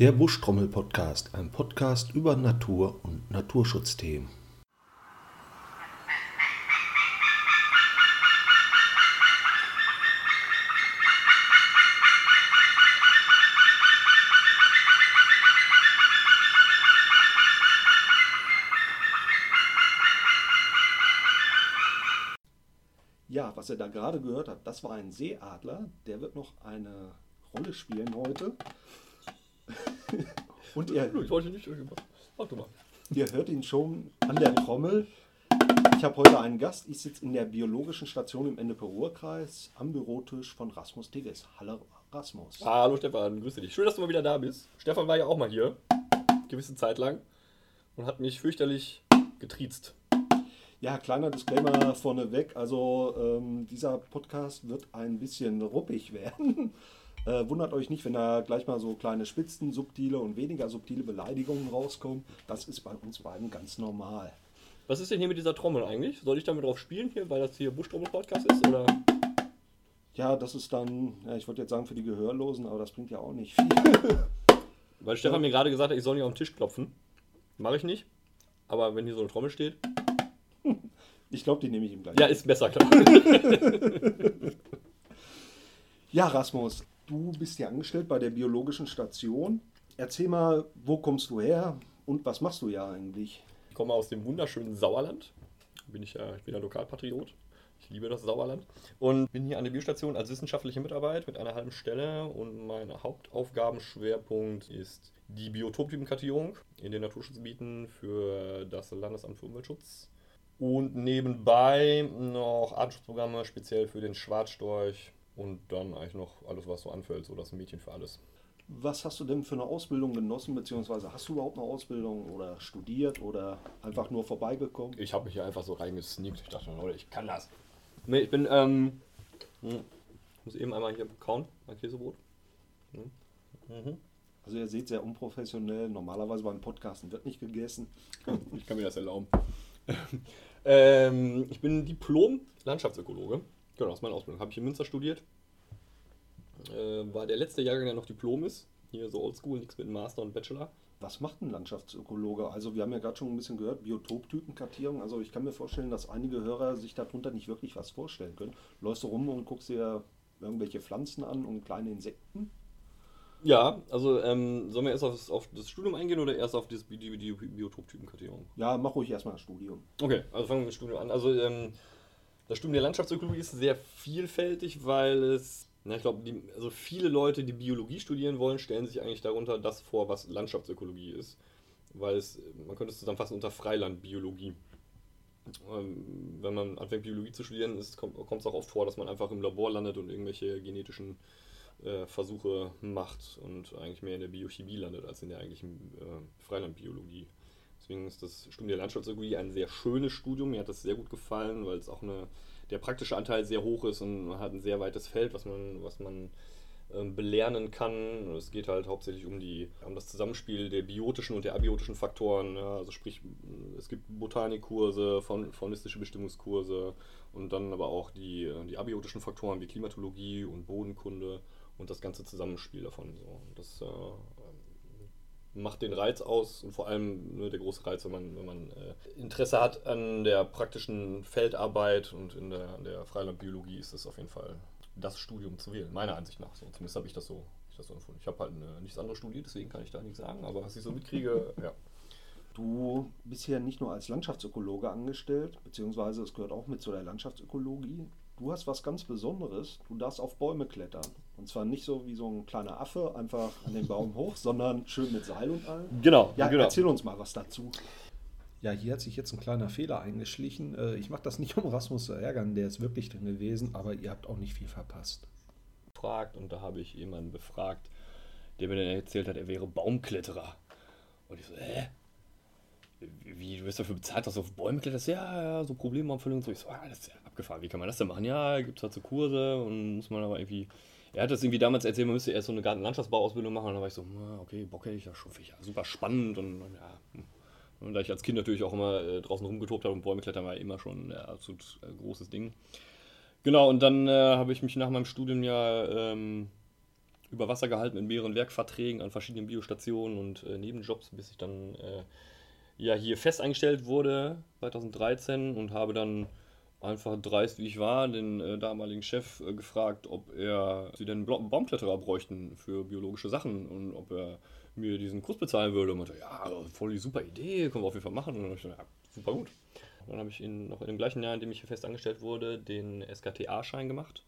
Der Buschtrommel-Podcast, ein Podcast über Natur und Naturschutzthemen. Ja, was ihr da gerade gehört habt, das war ein Seeadler. Der wird noch eine Rolle spielen heute. Und ihr, Ich wollte nicht irgendwas. Mach du mal. ihr hört ihn schon an der Trommel. Ich habe heute einen Gast. Ich sitze in der biologischen Station im Ennepe-Ruhr-Kreis am Bürotisch von Rasmus Tigges. Hallo Rasmus. Hallo Stefan, grüße dich. Schön, dass du mal wieder da bist. Stefan war ja auch mal hier, gewisse Zeit lang, und hat mich fürchterlich getriezt. Ja, kleiner Disclaimer vorneweg. Also ähm, dieser Podcast wird ein bisschen ruppig werden. Äh, wundert euch nicht, wenn da gleich mal so kleine Spitzen, subtile und weniger subtile Beleidigungen rauskommen. Das ist bei uns beiden ganz normal. Was ist denn hier mit dieser Trommel eigentlich? Soll ich damit drauf spielen hier, weil das hier Buschtrommel-Podcast ist? Oder? Ja, das ist dann, ja, ich wollte jetzt sagen für die Gehörlosen, aber das bringt ja auch nicht viel. Weil Stefan mir gerade gesagt hat, ich soll nicht auf den Tisch klopfen. Mache ich nicht. Aber wenn hier so eine Trommel steht. Ich glaube, die nehme ich ihm gleich. Ja, ist besser, klar. Ja, Rasmus, du bist hier angestellt bei der biologischen Station. Erzähl mal, wo kommst du her und was machst du ja eigentlich? Ich komme aus dem wunderschönen Sauerland. Bin ich, ja, ich bin ja Lokalpatriot. Ich liebe das Sauerland. Und bin hier an der Biostation als wissenschaftliche Mitarbeit mit einer halben Stelle. Und mein Hauptaufgabenschwerpunkt ist die Biotoptypenkartierung in den Naturschutzgebieten für das Landesamt für Umweltschutz. Und nebenbei noch Artenschutzprogramme speziell für den Schwarzstorch. Und dann eigentlich noch alles, was so anfällt, so das Mädchen für alles. Was hast du denn für eine Ausbildung genossen, beziehungsweise hast du überhaupt eine Ausbildung oder studiert oder einfach nur vorbeigekommen? Ich habe mich hier einfach so reingesneakt. Ich dachte, Leute, ich kann das. Nee, ich bin, ähm, hm, ich muss eben einmal hier kauen, mein Käsebrot. Hm. Mhm. Also ihr seht sehr unprofessionell, normalerweise beim Podcasten wird nicht gegessen. Ich kann mir das erlauben. ähm, ich bin Diplom-Landschaftsökologe. Genau, das ist meine Ausbildung. Habe ich in Münster studiert. Äh, war der letzte Jahrgang, der noch Diplom ist. Hier so oldschool, nichts mit Master und Bachelor. Was macht ein Landschaftsökologe? Also wir haben ja gerade schon ein bisschen gehört, Biotoptypenkartierung. Also ich kann mir vorstellen, dass einige Hörer sich darunter nicht wirklich was vorstellen können. Läufst du rum und guckst dir irgendwelche Pflanzen an und kleine Insekten? Ja, also ähm, sollen wir erst auf das, auf das Studium eingehen oder erst auf das, die, die, die Biotoptypenkartierung? Ja, mach ruhig erstmal das Studium. Okay, also fangen wir mit dem Studium an. Also ähm, das Studium der Landschaftsökologie ist sehr vielfältig, weil es, na, ich glaube, also viele Leute, die Biologie studieren wollen, stellen sich eigentlich darunter das vor, was Landschaftsökologie ist. Weil es, man könnte es zusammenfassen unter Freilandbiologie. Ähm, wenn man anfängt, Biologie zu studieren, ist, kommt es auch oft vor, dass man einfach im Labor landet und irgendwelche genetischen äh, Versuche macht und eigentlich mehr in der Biochemie landet als in der eigentlichen äh, Freilandbiologie. Deswegen ist das Studium der Landschaftsökologie ein sehr schönes Studium. Mir hat das sehr gut gefallen, weil es auch eine, der praktische Anteil sehr hoch ist und man hat ein sehr weites Feld, was man, was man ähm, belernen kann. Es geht halt hauptsächlich um, die, um das Zusammenspiel der biotischen und der abiotischen Faktoren. Ja, also sprich, es gibt Botanikkurse, faun faunistische Bestimmungskurse und dann aber auch die, die abiotischen Faktoren wie Klimatologie und Bodenkunde und das ganze Zusammenspiel davon. So. Das äh, macht den Reiz aus und vor allem ne, der große Reiz, wenn man, wenn man äh, Interesse hat an der praktischen Feldarbeit und in der, der Freilandbiologie ist es auf jeden Fall das Studium zu wählen, meiner Ansicht nach. So. Zumindest habe ich das so, ich das so empfunden. Ich habe halt eine, nichts anderes studiert, deswegen kann ich da nichts sagen, aber was ich so mitkriege, ja. Du bist hier nicht nur als Landschaftsökologe angestellt, beziehungsweise es gehört auch mit zu der Landschaftsökologie. Du hast was ganz Besonderes. Du darfst auf Bäume klettern. Und zwar nicht so wie so ein kleiner Affe, einfach an den Baum hoch, sondern schön mit Seil und allem. Genau, Ja, genau. erzähl uns mal was dazu. Ja, hier hat sich jetzt ein kleiner Fehler eingeschlichen. Äh, Ich mache das nicht, um Rasmus zu ärgern, der ist wirklich drin gewesen, aber ihr habt auch nicht viel verpasst. gefragt und da habe ich jemanden befragt, der mir dann erzählt hat, er wäre Baumkletterer. Und ich so, hä? Wie, du wirst dafür bezahlt, dass du auf Bäume kletterst? Ja, ja, so Problemabfüllung und so. Ich so, ah, das ist ja abgefahren. Wie kann man das denn machen? Ja, gibt es halt so Kurse und muss man aber irgendwie. Er hat das irgendwie damals erzählt, man müsste erst so eine Gartenlandschaftsbauausbildung machen. Und dann war ich so, na, okay, Bock hätte ich ja schon. Ja, super spannend und, und ja. hm. Und da ich als Kind natürlich auch immer äh, draußen rumgetobt habe und Bäume klettern war immer schon ein absolut äh, großes Ding. Genau, und dann äh, habe ich mich nach meinem Studium ja ähm, über Wasser gehalten in mehreren Werkverträgen an verschiedenen Biostationen und äh, Nebenjobs, bis ich dann äh, ja hier fest eingestellt wurde 2013 und habe dann einfach dreist wie ich war, den äh, damaligen Chef äh, gefragt, ob er sie denn Baumkletterer bräuchten für biologische Sachen und ob er mir diesen Kurs bezahlen würde. Und meinte, ja, voll die super Idee, können wir auf jeden Fall machen. Und dann habe ich gesagt, ja, super gut. Dann habe ich ihn noch in dem gleichen Jahr, in dem ich hier fest angestellt wurde, den SKTA-Schein gemacht.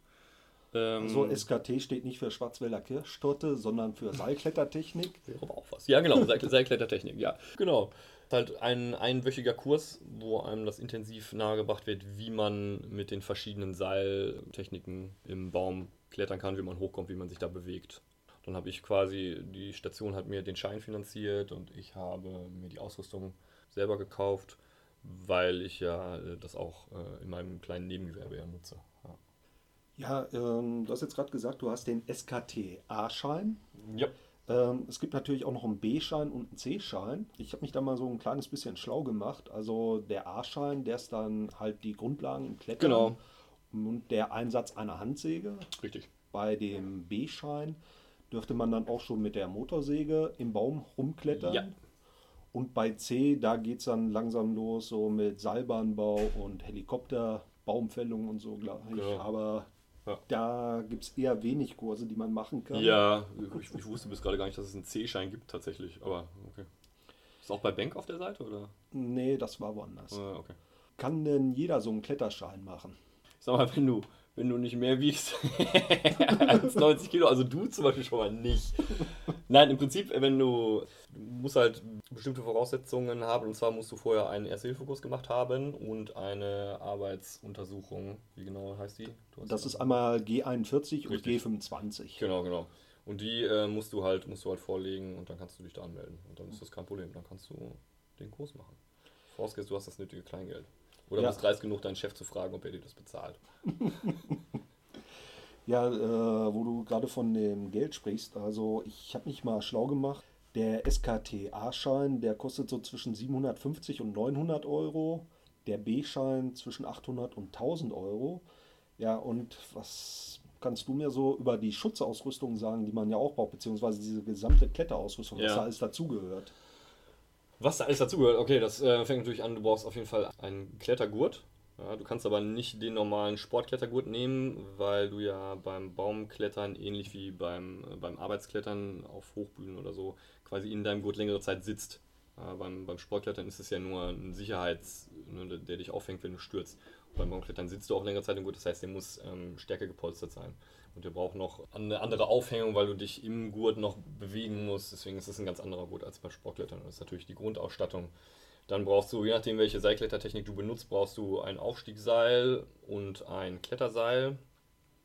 Ähm, so, SKT steht nicht für Schwarzwälder Kirschtorte, sondern für Seilklettertechnik. Wäre aber auch was. Ja, genau, Seilklettertechnik, ja, genau halt ein einwöchiger Kurs, wo einem das intensiv nahegebracht wird, wie man mit den verschiedenen Seiltechniken im Baum klettern kann, wie man hochkommt, wie man sich da bewegt. Dann habe ich quasi, die Station hat mir den Schein finanziert und ich habe mir die Ausrüstung selber gekauft, weil ich ja äh, das auch äh, in meinem kleinen Nebengewerbe ja nutze. Ja, ja ähm, du hast jetzt gerade gesagt, du hast den SKT-A-Schein. Ja. Ähm, es gibt natürlich auch noch einen B-Schein und einen C-Schein. Ich habe mich da mal so ein kleines bisschen schlau gemacht. Also der A-Schein, der ist dann halt die Grundlagen im Klettern. Genau. Und der Einsatz einer Handsäge. Richtig. Bei dem B-Schein dürfte man dann auch schon mit der Motorsäge im Baum rumklettern. Ja. Und bei C, da geht es dann langsam los, so mit Seilbahnbau und Helikopter, Baumfällung und so gleich. Ja. Aber ja. Da gibt es eher wenig Kurse, die man machen kann. Ja, ich, ich wusste bis gerade gar nicht, dass es einen C-Schein gibt tatsächlich, aber okay. Ist auch bei Bank auf der Seite oder? Nee, das war woanders. Ah, okay. Kann denn jeder so einen Kletterschein machen? Sag mal, wenn du, wenn du nicht mehr wiegst als 90 Kilo, also du zum Beispiel schon mal nicht. Nein, im Prinzip, wenn du, du musst halt bestimmte Voraussetzungen haben, und zwar musst du vorher einen Erste-Hilfe-Kurs gemacht haben und eine Arbeitsuntersuchung. Wie genau heißt die? Das ist einmal G41 Richtig. und G25. Genau, genau. Und die äh, musst du halt musst du halt vorlegen und dann kannst du dich da anmelden. Und dann ist das kein Problem. Dann kannst du den Kurs machen. Vorausgesetzt, du hast das nötige Kleingeld. Oder ja. bist dreist genug, deinen Chef zu fragen, ob er dir das bezahlt. ja, äh, wo du gerade von dem Geld sprichst, also ich habe mich mal schlau gemacht. Der SKTA-Schein, der kostet so zwischen 750 und 900 Euro. Der B-Schein zwischen 800 und 1000 Euro. Ja, und was kannst du mir so über die Schutzausrüstung sagen, die man ja auch braucht, beziehungsweise diese gesamte Kletterausrüstung, ja. was da alles dazugehört? Was da alles dazugehört, okay, das äh, fängt natürlich an, du brauchst auf jeden Fall einen Klettergurt. Ja, du kannst aber nicht den normalen Sportklettergurt nehmen, weil du ja beim Baumklettern, ähnlich wie beim, äh, beim Arbeitsklettern auf Hochbühnen oder so, quasi in deinem Gurt längere Zeit sitzt. Ja, beim, beim Sportklettern ist es ja nur ein Sicherheits, ne, der dich auffängt, wenn du stürzt. beim Baumklettern sitzt du auch längere Zeit im Gurt, das heißt, der muss ähm, stärker gepolstert sein. Und der braucht noch eine andere Aufhängung, weil du dich im Gurt noch bewegen musst. Deswegen ist es ein ganz anderer Gurt als bei Sportklettern. Das ist natürlich die Grundausstattung. Dann brauchst du, je nachdem welche Seilklettertechnik du benutzt, brauchst du ein Aufstiegsseil und ein Kletterseil.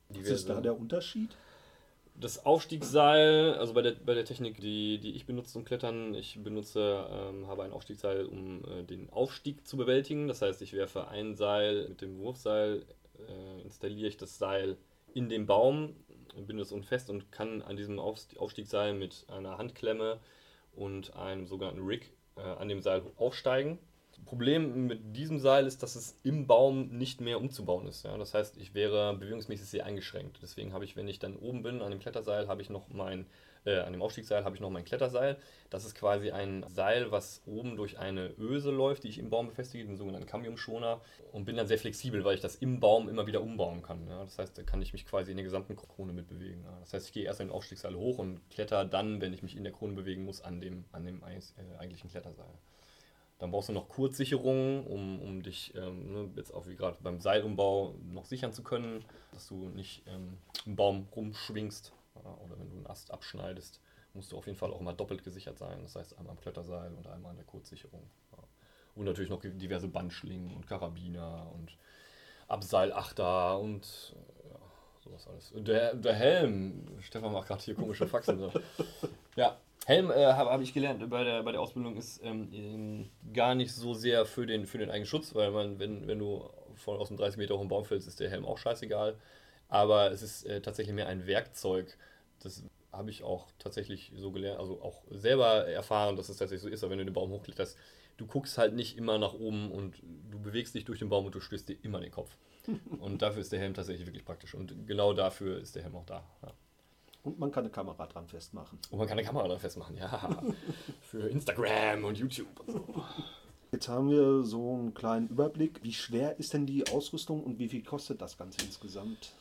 Was ist da der Unterschied? Das Aufstiegsseil, also bei der, bei der Technik, die, die ich benutze zum Klettern, ich benutze, ähm, habe ein Aufstiegsseil, um äh, den Aufstieg zu bewältigen. Das heißt, ich werfe ein Seil mit dem Wurfseil, äh, installiere ich das Seil in den Baum, binde es unfest und kann an diesem Aufstiegsseil mit einer Handklemme und einem sogenannten Rig äh, an dem Seil aufsteigen. Problem mit diesem Seil ist, dass es im Baum nicht mehr umzubauen ist. Ja? Das heißt, ich wäre bewegungsmäßig sehr eingeschränkt. Deswegen habe ich, wenn ich dann oben bin an dem Kletterseil, habe ich noch mein äh, an dem Aufstiegsseil habe ich noch mein Kletterseil. Das ist quasi ein Seil, was oben durch eine Öse läuft, die ich im Baum befestige, den sogenannten Cambium-Schoner. Und bin dann sehr flexibel, weil ich das im Baum immer wieder umbauen kann. Ja. Das heißt, da kann ich mich quasi in der gesamten Krone mitbewegen. Ja. Das heißt, ich gehe erst an den Aufstiegsseil hoch und kletter dann, wenn ich mich in der Krone bewegen muss, an dem, an dem äh, eigentlichen Kletterseil. Dann brauchst du noch Kurzsicherungen, um, um dich ähm, ne, jetzt auch wie gerade beim Seilumbau noch sichern zu können, dass du nicht ähm, im Baum rumschwingst oder wenn du einen Ast abschneidest, musst du auf jeden Fall auch immer doppelt gesichert sein. Das heißt einmal am Kletterseil und einmal an der Kurzsicherung. Und natürlich noch diverse Bandschlingen und Karabiner und Abseilachter und ja, sowas alles. Der, der Helm, Stefan macht gerade hier komische Faxen. ja, Helm äh, habe hab ich gelernt bei der, bei der Ausbildung ist ähm, gar nicht so sehr für den, für den eigenen Schutz, weil man, wenn, wenn du von aus dem 30 Meter hohen Baum fällst, ist der Helm auch scheißegal aber es ist äh, tatsächlich mehr ein Werkzeug. Das habe ich auch tatsächlich so gelernt, also auch selber erfahren, dass es tatsächlich so ist, aber wenn du den Baum hochkletterst, du guckst halt nicht immer nach oben und du bewegst dich durch den Baum und du stößt dir immer den Kopf. und dafür ist der Helm tatsächlich wirklich praktisch und genau dafür ist der Helm auch da. Ja. Und man kann eine Kamera dran festmachen. Und man kann eine Kamera dran festmachen, ja. Für Instagram und YouTube und so. Jetzt haben wir so einen kleinen Überblick. Wie schwer ist denn die Ausrüstung und wie viel kostet das Ganze insgesamt?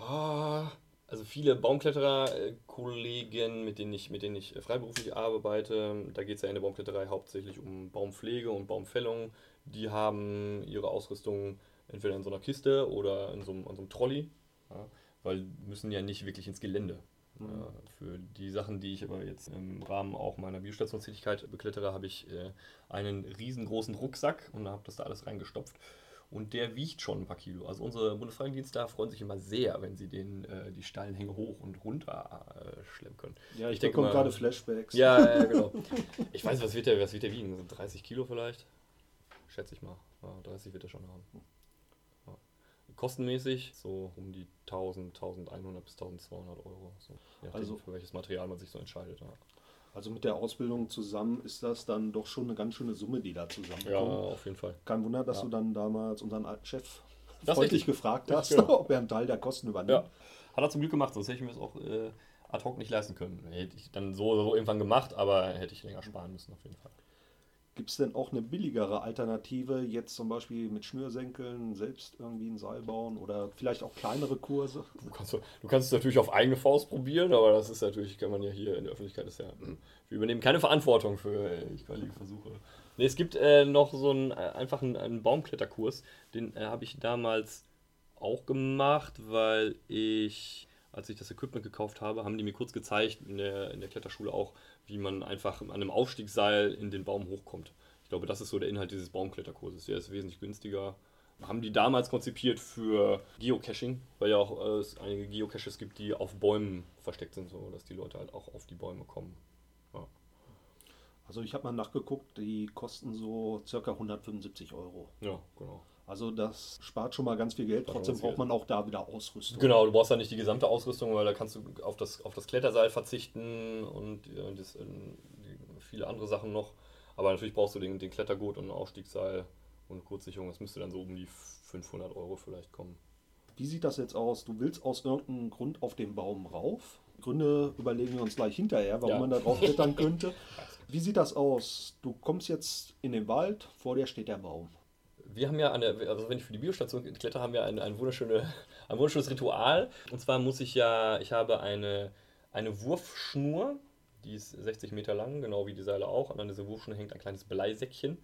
Ah, Also viele Baumkletterer-Kollegen, mit denen ich, mit denen ich freiberuflich arbeite, da geht es ja in der Baumkletterei hauptsächlich um Baumpflege und Baumpfällung. Die haben ihre Ausrüstung entweder in so einer Kiste oder in so einem, in so einem Trolley, ja, weil müssen ja nicht wirklich ins Gelände. Ja, für die Sachen, die ich aber jetzt im Rahmen auch meiner Biostationstätigkeit beklettere, habe ich äh, einen riesengroßen Rucksack und habe das da alles reingestopft. Und der wiegt schon ein paar Kilo. Also unsere Bundesfreiwilligendienste freuen sich immer sehr, wenn sie den, äh, die steilen Hänge hoch und runter äh, schleppen können. Ja, ich, denke bekomme mal- gerade Flashbacks. Ja, ja, genau. Ich weiß, was wird der, was wird der wiegen? So 30 Kilo vielleicht? Schätze ich mal. Ja, 30 wird er schon haben. Ja. Kostenmäßig so um die 1000, 1100 bis 1200 Euro. So. Je nachdem, Also- für welches Material man sich so entscheidet. Ja, Also mit der Ausbildung zusammen ist das dann doch schon eine ganz schöne Summe, die da zusammenkommt. ja auf jeden Fall. Kein Wunder, dass Ja. du dann damals unseren alten Chef Das freundlich gefragt hast, genau. ob er einen Teil der Kosten übernimmt. Ja. Hat er zum Glück gemacht, sonst hätte ich mir das auch äh, ad hoc nicht leisten können. Hätte ich dann so oder so irgendwann gemacht, aber hätte ich länger sparen müssen auf jeden Fall. Gibt es denn auch eine billigere Alternative, jetzt zum Beispiel mit Schnürsenkeln selbst irgendwie ein Seil bauen oder vielleicht auch kleinere Kurse? Du kannst, du kannst es natürlich auf eigene Faust probieren, aber das ist natürlich, kann man ja hier in der Öffentlichkeit, ist ja, hm, wir übernehmen keine Verantwortung für äh, etwaige Versuche. Nee, es gibt äh, noch so einen, äh, einfach einen, einen Baumkletterkurs, den äh, habe ich damals auch gemacht, weil ich, als ich das Equipment gekauft habe, haben die mir kurz gezeigt, in der, in der Kletterschule auch, wie man einfach an einem Aufstiegsseil in den Baum hochkommt. Ich glaube, das ist so der Inhalt dieses Baumkletterkurses. Der ist wesentlich günstiger. Haben die damals konzipiert für Geocaching, weil ja auch äh, es einige Geocaches gibt, die auf Bäumen versteckt sind, so dass die Leute halt auch auf die Bäume kommen. Ja. Also ich habe mal nachgeguckt, die kosten so circa 175 Euro. ja, genau. Also das spart schon mal ganz viel Geld. Trotzdem braucht man auch da wieder Ausrüstung. Genau, du brauchst ja nicht die gesamte Ausrüstung, weil da kannst du auf das, auf das Kletterseil verzichten und äh, das, äh, viele andere Sachen noch. Aber natürlich brauchst du den, den Klettergurt und ein Aufstiegsseil und Kurzsicherung. Das müsste dann so um die 500 Euro vielleicht kommen. Wie sieht das jetzt aus? Du willst aus irgendeinem Grund auf den Baum rauf. Gründe überlegen wir uns gleich hinterher, warum Ja. man da drauf klettern könnte. Wie sieht das aus? Du kommst jetzt in den Wald, vor dir steht der Baum. Wir haben ja eine, also wenn ich für die Biostation kletter, haben wir ein, ein, wunderschöne, ein wunderschönes Ritual. Und zwar muss ich ja, ich habe eine, eine Wurfschnur, die ist 60 Meter lang, genau wie die Seile auch. Und an dieser Wurfschnur hängt ein kleines Bleisäckchen.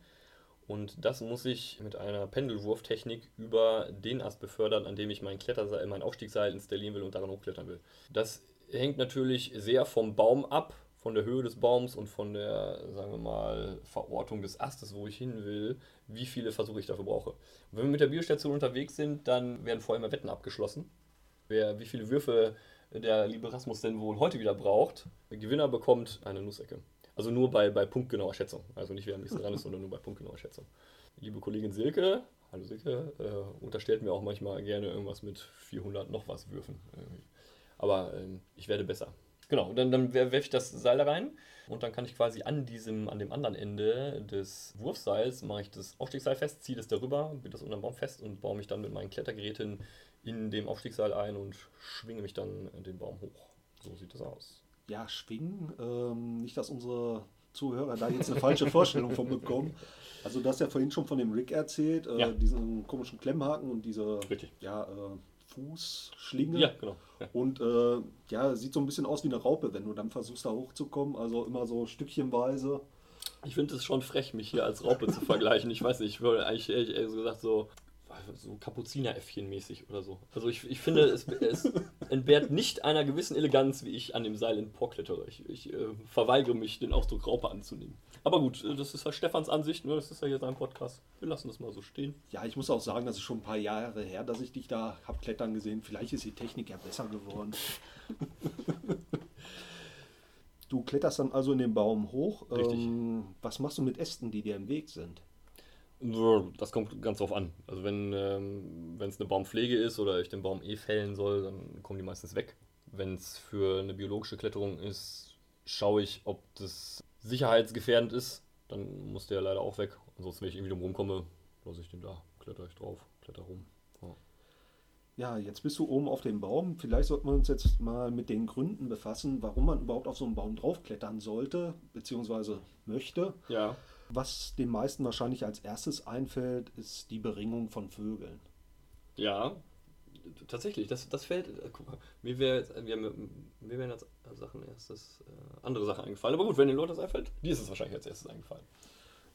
Und das muss ich mit einer Pendelwurftechnik über den Ast befördern, an dem ich mein Kletterseil, mein Aufstiegsseil installieren will und daran hochklettern will. Das hängt natürlich sehr vom Baum ab, von der Höhe des Baums und von der, sagen wir mal, Verortung des Astes, wo ich hin will, wie viele Versuche ich dafür brauche. Und wenn wir mit der Biostation unterwegs sind, dann werden vorher immer Wetten abgeschlossen. Wer, wie viele Würfe der liebe Rasmus denn wohl heute wieder braucht, der Gewinner bekommt eine Nussecke. Also nur bei, bei punktgenauer Schätzung. Also nicht wer am nächsten dran ist, sondern nur bei punktgenauer Schätzung. Liebe Kollegin Silke, hallo Silke, äh, unterstellt mir auch manchmal gerne irgendwas mit 400 noch was Würfen. irgendwie. Aber ähm, ich werde besser. Genau, dann, dann werfe ich das Seil da rein und dann kann ich quasi an diesem, an dem anderen Ende des Wurfseils mache ich das Aufstiegsseil fest, ziehe das darüber, bitte das unter dem Baum fest und baue mich dann mit meinen Klettergeräten in dem Aufstiegsseil ein und schwinge mich dann den Baum hoch. So sieht das aus. Ja, schwingen. Ähm, nicht, dass unsere Zuhörer da jetzt eine falsche Vorstellung von bekommen. Also du hast ja vorhin schon von dem Rig erzählt, äh, Ja. diesen komischen Klemmhaken und diese Richtig. ja, äh, Fußschlinge. Ja, genau. Ja. Und äh, ja, sieht so ein bisschen aus wie eine Raupe, wenn du dann versuchst da hochzukommen. Also immer so stückchenweise. Ich finde es schon frech, mich hier als Raupe zu vergleichen. Ich weiß nicht, ich würde eigentlich ehrlich, ehrlich gesagt so, so Kapuzineräffchen mäßig oder so. Also ich, ich finde, es, es entbehrt nicht einer gewissen Eleganz, wie ich an dem Seil in Pork klettere. Ich, ich äh, verweigere mich, den Ausdruck Raupe anzunehmen. Aber gut, äh, das ist halt Stefans Ansicht, ne? das ist ja hier sein Podcast. Wir lassen das mal so stehen. Ja, ich muss auch sagen, das ist schon ein paar Jahre her, dass ich dich da hab klettern gesehen. Vielleicht ist die Technik ja besser geworden. du kletterst dann also in den Baum hoch. Richtig. Ähm, was machst du mit Ästen, die dir im Weg sind? Das kommt ganz drauf an. Also wenn ähm, es eine Baumpflege ist oder ich den Baum eh fällen soll, dann kommen die meistens weg. Wenn es für eine biologische Kletterung ist, schaue ich, ob das sicherheitsgefährdend ist. Dann muss der leider auch weg. Ansonsten, wenn ich irgendwie drum rumkomme, lasse ich den da, kletter ich drauf, kletter rum. Ja. Ja, jetzt bist du oben auf dem Baum. Vielleicht sollten wir uns jetzt mal mit den Gründen befassen, warum man überhaupt auf so einen Baum draufklettern sollte, beziehungsweise möchte. Ja. Was den meisten wahrscheinlich als erstes einfällt, ist die Beringung von Vögeln. Ja, tatsächlich, das, das fällt. Äh, guck mal, mir, wär, mir wären jetzt Sachen erstes äh, andere Sachen eingefallen. Aber gut, wenn den Leuten das einfällt, dir ist es wahrscheinlich als erstes eingefallen.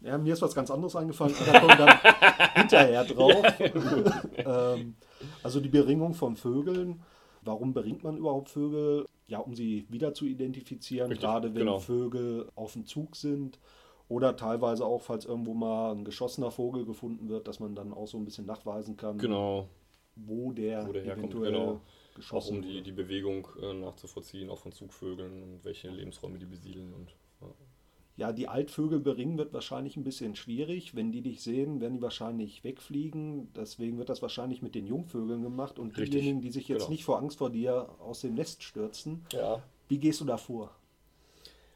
Ja, mir ist was ganz anderes eingefallen, da kommen dann hinterher drauf. ähm, also die Beringung von Vögeln. Warum beringt man überhaupt Vögel? Ja, um sie wieder zu identifizieren, Richtig, gerade wenn genau. Vögel auf dem Zug sind. Oder teilweise auch, falls irgendwo mal ein geschossener Vogel gefunden wird, dass man dann auch so ein bisschen nachweisen kann, Genau. wo der, Wo der herkommt, eventuell genau. Auch um die, die Bewegung äh, nachzuvollziehen, auch von Zugvögeln und welche Lebensräume die besiedeln. Und, ja. Ja, die Altvögel beringen wird wahrscheinlich ein bisschen schwierig. Wenn die dich sehen, werden die wahrscheinlich wegfliegen. Deswegen wird das wahrscheinlich mit den Jungvögeln gemacht. Und Richtig, diejenigen, die sich jetzt genau. nicht vor Angst vor dir aus dem Nest stürzen, ja. wie gehst du da vor?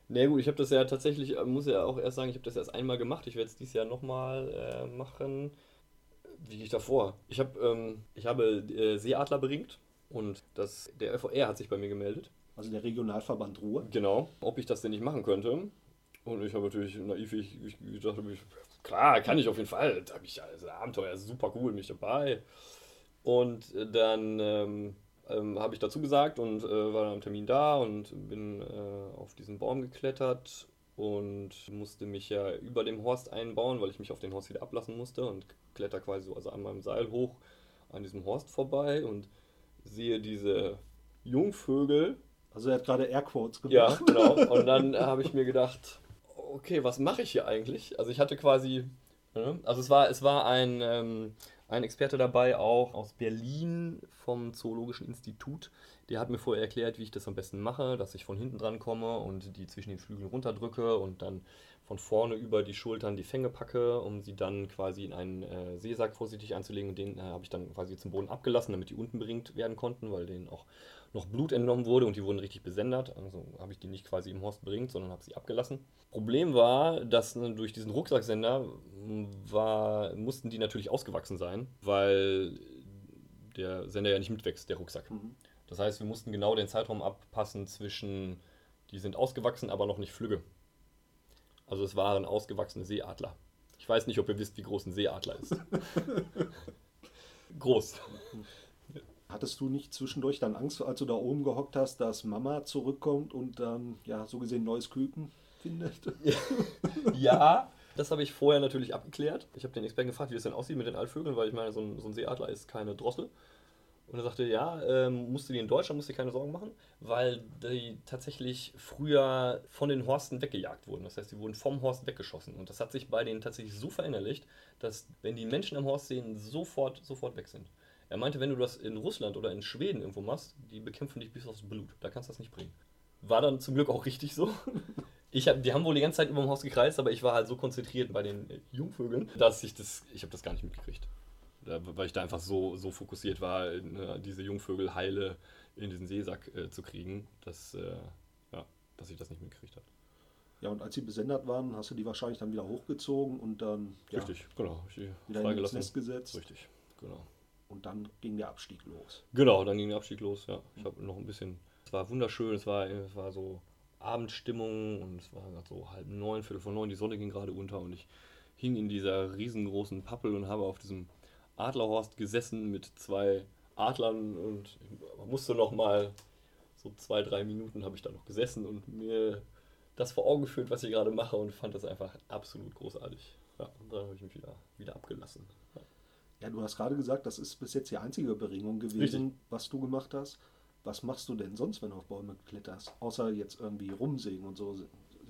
Ne, gut, ich habe das ja tatsächlich, äh, muss ja auch erst sagen, ich habe das erst einmal gemacht. Ich werde es dieses Jahr nochmal äh, machen. Wie gehe ich da vor? Ich, hab, ähm, ich habe äh, Seeadler beringt und das, der FOR hat sich bei mir gemeldet. Also der Regionalverband Ruhr. Genau, ob ich das denn nicht machen könnte. Und ich habe natürlich naiv, ich, ich gedacht, ich, klar, kann ich auf jeden Fall. Da habe ich also Abenteuer, super cool, mich dabei. Und äh, dann ähm, ähm, habe ich dazu gesagt und äh, war dann am Termin da und bin äh, auf diesen Baum geklettert und musste mich ja über dem Horst einbauen, weil ich mich auf den Horst wieder ablassen musste und kletter quasi so also an meinem Seil hoch an diesem Horst vorbei und sehe diese Jungvögel Also er hat gerade Airquotes ja, gemacht. genau. Und dann habe ich mir gedacht, okay, was mache ich hier eigentlich? Also ich hatte quasi, ne, also es war, es war ein, ähm, ein Experte dabei, auch aus Berlin vom Zoologischen Institut. Der hat mir vorher erklärt, wie ich das am besten mache, dass ich von hinten dran komme und die zwischen den Flügeln runterdrücke und dann von vorne über die Schultern die Fänge packe, um sie dann quasi in einen äh, Seesack vorsichtig einzulegen. Und den äh, habe ich dann quasi zum Boden abgelassen, damit die unten beringt werden konnten, weil denen auch noch Blut entnommen wurde und die wurden richtig besendet. Also habe ich die nicht quasi im Horst beringt, sondern habe sie abgelassen. Problem war, dass ne, durch diesen Rucksacksender war, mussten die natürlich ausgewachsen sein, weil der Sender ja nicht mitwächst, der Rucksack. Mhm. Das heißt, wir mussten genau den Zeitraum abpassen zwischen, die sind ausgewachsen, aber noch nicht flügge. Also es waren ausgewachsene Seeadler. Ich weiß nicht, ob ihr wisst, wie groß ein Seeadler ist. groß. Hattest du nicht zwischendurch dann Angst, als du da oben gehockt hast, dass Mama zurückkommt und dann, ja, so gesehen neues Küken findet? Ja, das habe ich vorher natürlich abgeklärt. Ich habe den Experten gefragt, wie das denn aussieht mit den Altvögeln, weil ich meine, so ein, so ein Seeadler ist keine Drossel. Und er sagte, ja, ähm, musst du die in Deutschland, musst du dir keine Sorgen machen, weil die tatsächlich früher von den Horsten weggejagt wurden. Das heißt, die wurden vom Horst weggeschossen. Und das hat sich bei denen tatsächlich so verinnerlicht, dass wenn die Menschen am Horst sehen, sofort, sofort weg sind. Er meinte, wenn du das in Russland oder in Schweden irgendwo machst, die bekämpfen dich bis aufs Blut. Da kannst du das nicht bringen. War dann zum Glück auch richtig so. Ich hab, die haben wohl die ganze Zeit über dem Haus gekreist, aber ich war halt so konzentriert bei den äh, Jungvögeln, dass ich das, ich habe das gar nicht mitgekriegt. Da, weil ich da einfach so, so fokussiert war, ne, diese Jungvögel heile in diesen Seesack äh, zu kriegen, dass, äh, ja, dass ich das nicht mitgekriegt habe. Ja, und als sie besendet waren, hast du die wahrscheinlich dann wieder hochgezogen und dann ja, Richtig, genau. Ich die wieder ins freigelassen. Nest gesetzt. Richtig, genau. Und dann ging der Abstieg los. Genau, dann ging der Abstieg los, ja. Ich habe noch ein bisschen. Es war wunderschön, es war, es war so Abendstimmung und es war so halb neun, viertel vor neun, die Sonne ging gerade unter und ich hing in dieser riesengroßen Pappel und habe auf diesem Adlerhorst gesessen mit zwei Adlern und musste noch mal so zwei, drei Minuten habe ich da noch gesessen und mir das vor Augen geführt, was ich gerade mache und fand das einfach absolut großartig. Ja, und dann habe ich mich wieder, wieder abgelassen. Ja. Du hast gerade gesagt, das ist bis jetzt die einzige Beringung gewesen, Richtig. was du gemacht hast. Was machst du denn sonst, wenn du auf Bäume kletterst? Außer jetzt irgendwie rumsägen und so.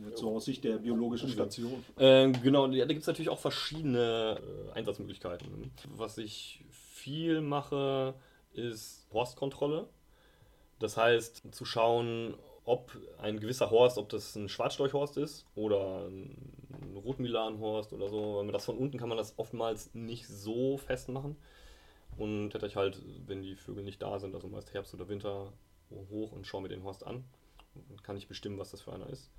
Jetzt so aus Sicht der biologischen Station. Ähm, genau, ja, da gibt es natürlich auch verschiedene äh, Einsatzmöglichkeiten. Was ich viel mache, ist Horstkontrolle. Das heißt, zu schauen, ob ein gewisser Horst, ob das ein Schwarzstorchhorst ist oder ein Rotmilanhorst oder so. Weil man das von unten kann man das oftmals nicht so festmachen. Und hätte ich halt, wenn die Vögel nicht da sind, also meist Herbst oder Winter, hoch und schaue mir den Horst an. Dann kann ich bestimmen, was das für einer ist.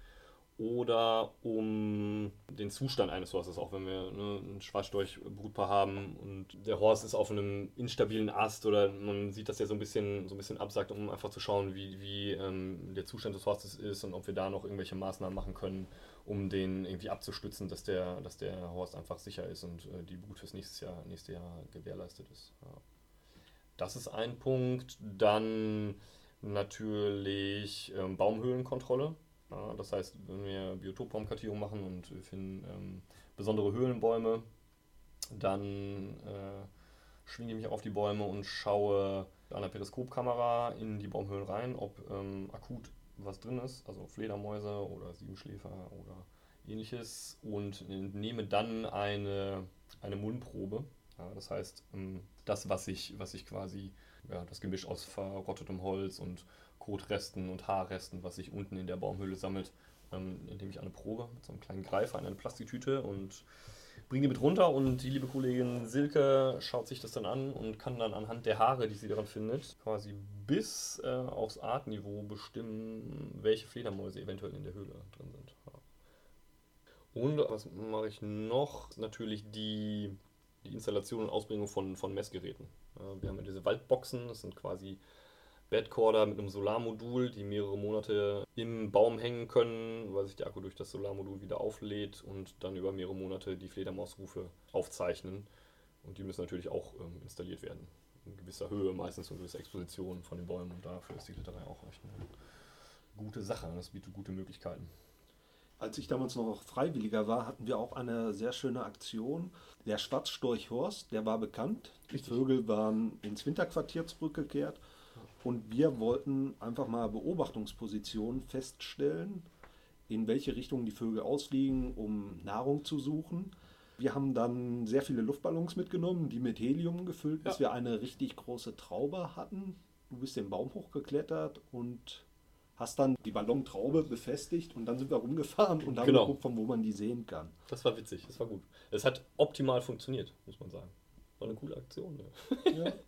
Oder um den Zustand eines Horstes, auch wenn wir ne, ein Schwarzstorch-Brutpaar haben und der Horst ist auf einem instabilen Ast oder man sieht, dass der so ein bisschen, so ein bisschen absackt, um einfach zu schauen, wie, wie ähm, der Zustand des Horstes ist und ob wir da noch irgendwelche Maßnahmen machen können, um den irgendwie abzustützen, dass der, dass der Horst einfach sicher ist und äh, die Brut fürs nächste Jahr, nächste Jahr gewährleistet ist. Ja. Das ist ein Punkt. Dann natürlich ähm, Baumhöhlenkontrolle das heißt, wenn wir Biotopbaumkartierung machen und wir finden ähm, besondere Höhlenbäume, dann äh, schwinge ich mich auf die Bäume und schaue an der Periskopkamera in die Baumhöhlen rein, ob ähm, akut was drin ist, also Fledermäuse oder Siebenschläfer oder ähnliches und nehme dann eine, eine Mundprobe. Ja, das heißt, ähm, das, was ich, was ich quasi, ja, das Gemisch aus verrottetem Holz und Kotresten und Haarresten, was sich unten in der Baumhöhle sammelt, ähm, indem ich eine Probe mit so einem kleinen Greifer in eine Plastiktüte und bringe die mit runter und die liebe Kollegin Silke schaut sich das dann an und kann dann anhand der Haare, die sie daran findet, quasi bis äh, aufs Artniveau bestimmen, welche Fledermäuse eventuell in der Höhle drin sind. Ja. Und was mache ich noch? Natürlich die, die Installation und Ausbringung von, von Messgeräten. Ja, wir haben ja diese Waldboxen, das sind quasi Bedcorder mit einem Solarmodul, die mehrere Monate im Baum hängen können, weil sich der Akku durch das Solarmodul wieder auflädt und dann über mehrere Monate die Fledermausrufe aufzeichnen. Und die müssen natürlich auch ähm, installiert werden. In gewisser Höhe, meistens eine gewisse Exposition von den Bäumen. Und dafür ist die Kletterei auch echt eine gute Sache. Das bietet gute Möglichkeiten. Als ich damals noch Freiwilliger war, hatten wir auch eine sehr schöne Aktion. Der Schwarzstorchhorst, der war bekannt. Die Vögel waren ins Winterquartier zurückgekehrt und wir wollten einfach mal Beobachtungspositionen feststellen, in welche Richtung die Vögel ausfliegen, um Nahrung zu suchen. Wir haben dann sehr viele Luftballons mitgenommen, die mit Helium gefüllt, bis ja. wir eine richtig große Traube hatten. Du bist den Baum hochgeklettert und hast dann die Ballontraube befestigt und dann sind wir rumgefahren und haben genau. geguckt, von wo man die sehen kann. Das war witzig, das war gut. Es hat optimal funktioniert, muss man sagen. War eine coole Aktion. Ja. ja.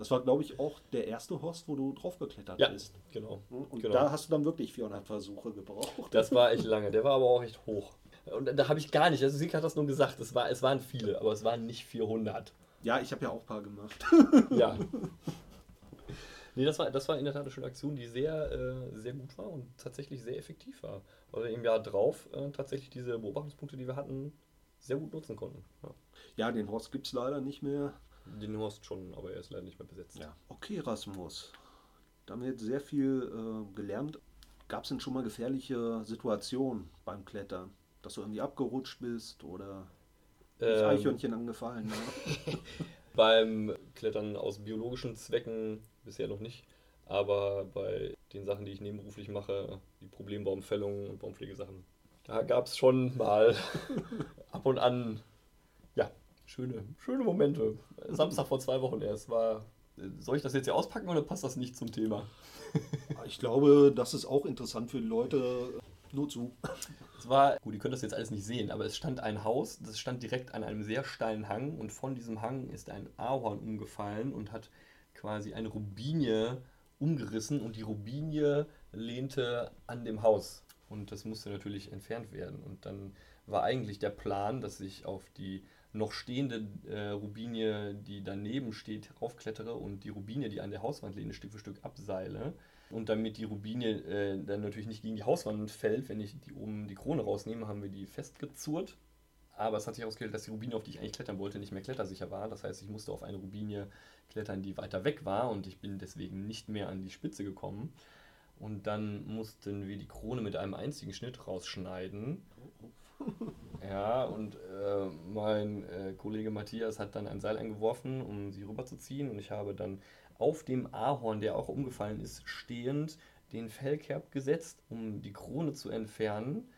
Das war, glaube ich, auch der erste Horst, wo du draufgeklettert ja, bist. Genau. Und genau. da hast du dann wirklich 400 Versuche gebraucht. Das war echt lange. Der war aber auch echt hoch. Und da habe ich gar nicht, also Sieg hat das nur gesagt, es, war, es waren viele, aber es waren nicht 400. Ja, ich habe ja auch ein paar gemacht. ja. Nee, das war, das war in der Tat eine schöne Aktion, die sehr, äh, sehr gut war und tatsächlich sehr effektiv war. Weil wir im Jahr drauf äh, tatsächlich diese Beobachtungspunkte, die wir hatten, sehr gut nutzen konnten. Ja, ja den Horst gibt es leider nicht mehr. Den Horst schon, aber er ist leider nicht mehr besetzt. Ja. Okay, Rasmus. Da haben wir jetzt sehr viel äh, gelernt. Gab es denn schon mal gefährliche Situationen beim Klettern? Dass du irgendwie abgerutscht bist oder das ähm, Eichhörnchen angefallen? Ne? beim Klettern aus biologischen Zwecken bisher noch nicht. Aber bei den Sachen, die ich nebenberuflich mache, die Problembaumfällung und Baumpflegesachen, da gab es schon mal ab und an schöne, schöne Momente. Samstag vor zwei Wochen erst war. Soll ich das jetzt hier auspacken oder passt das nicht zum Thema? Ich glaube, das ist auch interessant für die Leute. Nur zu. Es war, gut, ihr könnt das jetzt alles nicht sehen, aber es stand ein Haus, das stand direkt an einem sehr steilen Hang und von diesem Hang ist ein Ahorn umgefallen und hat quasi eine Rubinie umgerissen und die Rubinie lehnte an dem Haus. Und das musste natürlich entfernt werden. Und dann war eigentlich der Plan, dass ich auf die noch stehende äh, Rubinie, die daneben steht, raufklettere und die Rubinie, die an der Hauswand lehne, Stück für Stück abseile. Und damit die Rubinie äh, dann natürlich nicht gegen die Hauswand fällt, wenn ich die oben die Krone rausnehme, haben wir die festgezurrt. Aber es hat sich herausgestellt, dass die Rubinie, auf die ich eigentlich klettern wollte, nicht mehr klettersicher war. Das heißt, ich musste auf eine Rubinie klettern, die weiter weg war und ich bin deswegen nicht mehr an die Spitze gekommen. Und dann mussten wir die Krone mit einem einzigen Schnitt rausschneiden. Ja, und äh, mein äh, Kollege Matthias hat dann ein Seil eingeworfen, um sie rüberzuziehen. Und ich habe dann auf dem Ahorn, der auch umgefallen ist, stehend den Fellkerb gesetzt, um die Krone zu entfernen.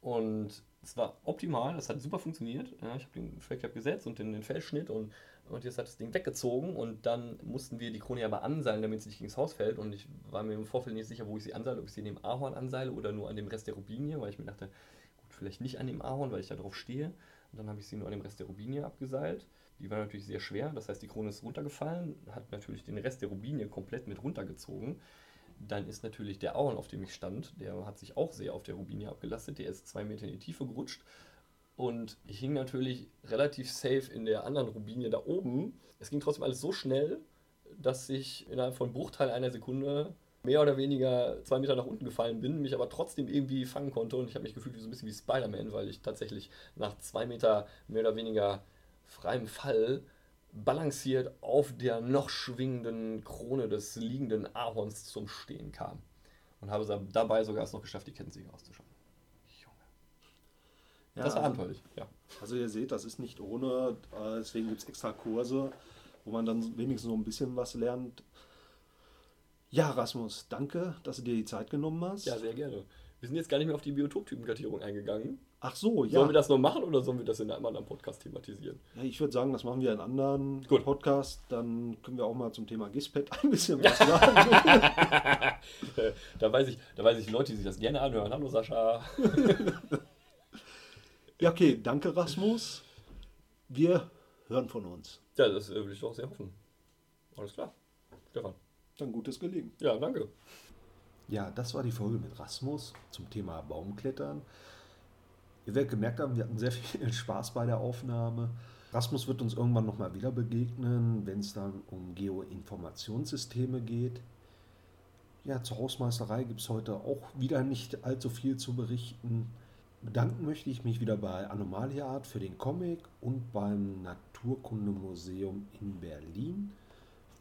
Und es war optimal, das hat super funktioniert. Ja, ich habe den Fellkerb gesetzt und den, den Fellschnitt und, jetzt hat das Ding weggezogen. Und dann mussten wir die Krone aber anseilen, damit sie nicht gegen Haus fällt. Und ich war mir im Vorfeld nicht sicher, wo ich sie anseile, ob ich sie in dem Ahorn anseile oder nur an dem Rest der Rubinie, weil ich mir dachte, vielleicht nicht an dem Ahorn, weil ich da drauf stehe. Und dann habe ich sie nur an dem Rest der Rubinie abgeseilt. Die war natürlich sehr schwer, das heißt, die Krone ist runtergefallen, hat natürlich den Rest der Rubinie komplett mit runtergezogen. Dann ist natürlich der Auern, auf dem ich stand, der hat sich auch sehr auf der Rubinie abgelastet. Der ist zwei Meter in die Tiefe gerutscht. Und ich hing natürlich relativ safe in der anderen Rubinie da oben. Es ging trotzdem alles so schnell, dass ich innerhalb von Bruchteil einer Sekunde mehr oder weniger zwei Meter nach unten gefallen bin, mich aber trotzdem irgendwie fangen konnte. Und ich habe mich gefühlt wie so ein bisschen wie Spider-Man, weil ich tatsächlich nach zwei Meter mehr oder weniger freiem Fall balanciert auf der noch schwingenden Krone des liegenden Ahorns zum Stehen kam. Und habe dabei sogar es noch geschafft, die Kettensäge auszuschalten. Junge. Ja, das war abenteuerlich, ja. Also ihr seht, das ist nicht ohne, äh, deswegen gibt es extra Kurse, wo man dann wenigstens so ein bisschen was lernt. Ja, Rasmus, danke, dass du dir die Zeit genommen hast. Ja, sehr gerne. Wir sind jetzt gar nicht mehr auf die Biotoptypenkartierung eingegangen. Ach so, ja. Sollen wir das noch machen oder sollen wir das in einem anderen Podcast thematisieren? ja ich würde sagen, das machen wir in einem anderen Gut. Podcast. Dann können wir auch mal zum Thema Gispet ein bisschen was sagen. Äh, da, weiß ich, da weiß ich Leute, die sich das gerne anhören. Hallo Sascha. ja, okay, danke, Rasmus. Wir hören von uns. Ja, das äh, will ich doch sehr hoffen. Alles klar. Stefan. Dann gutes Gelingen. Ja, danke. Ja, das war die Folge mit Rasmus zum Thema Baumklettern. Ihr werdet gemerkt haben, wir hatten sehr viel Spaß bei der Aufnahme. Rasmus wird uns irgendwann nochmal wieder begegnen, wenn es dann um Geoinformationssysteme geht. Ja, zur Hausmeisterei gibt es heute auch wieder nicht allzu viel zu berichten. Bedanken möchte ich mich wieder bei Anomalia Art für den Comic und beim Naturkundemuseum in Berlin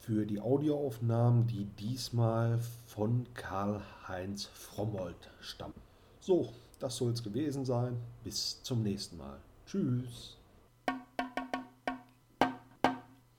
für die Audioaufnahmen, die diesmal von Karl-Heinz Frommold stammen. So, das soll es gewesen sein. Bis zum nächsten Mal. Tschüss.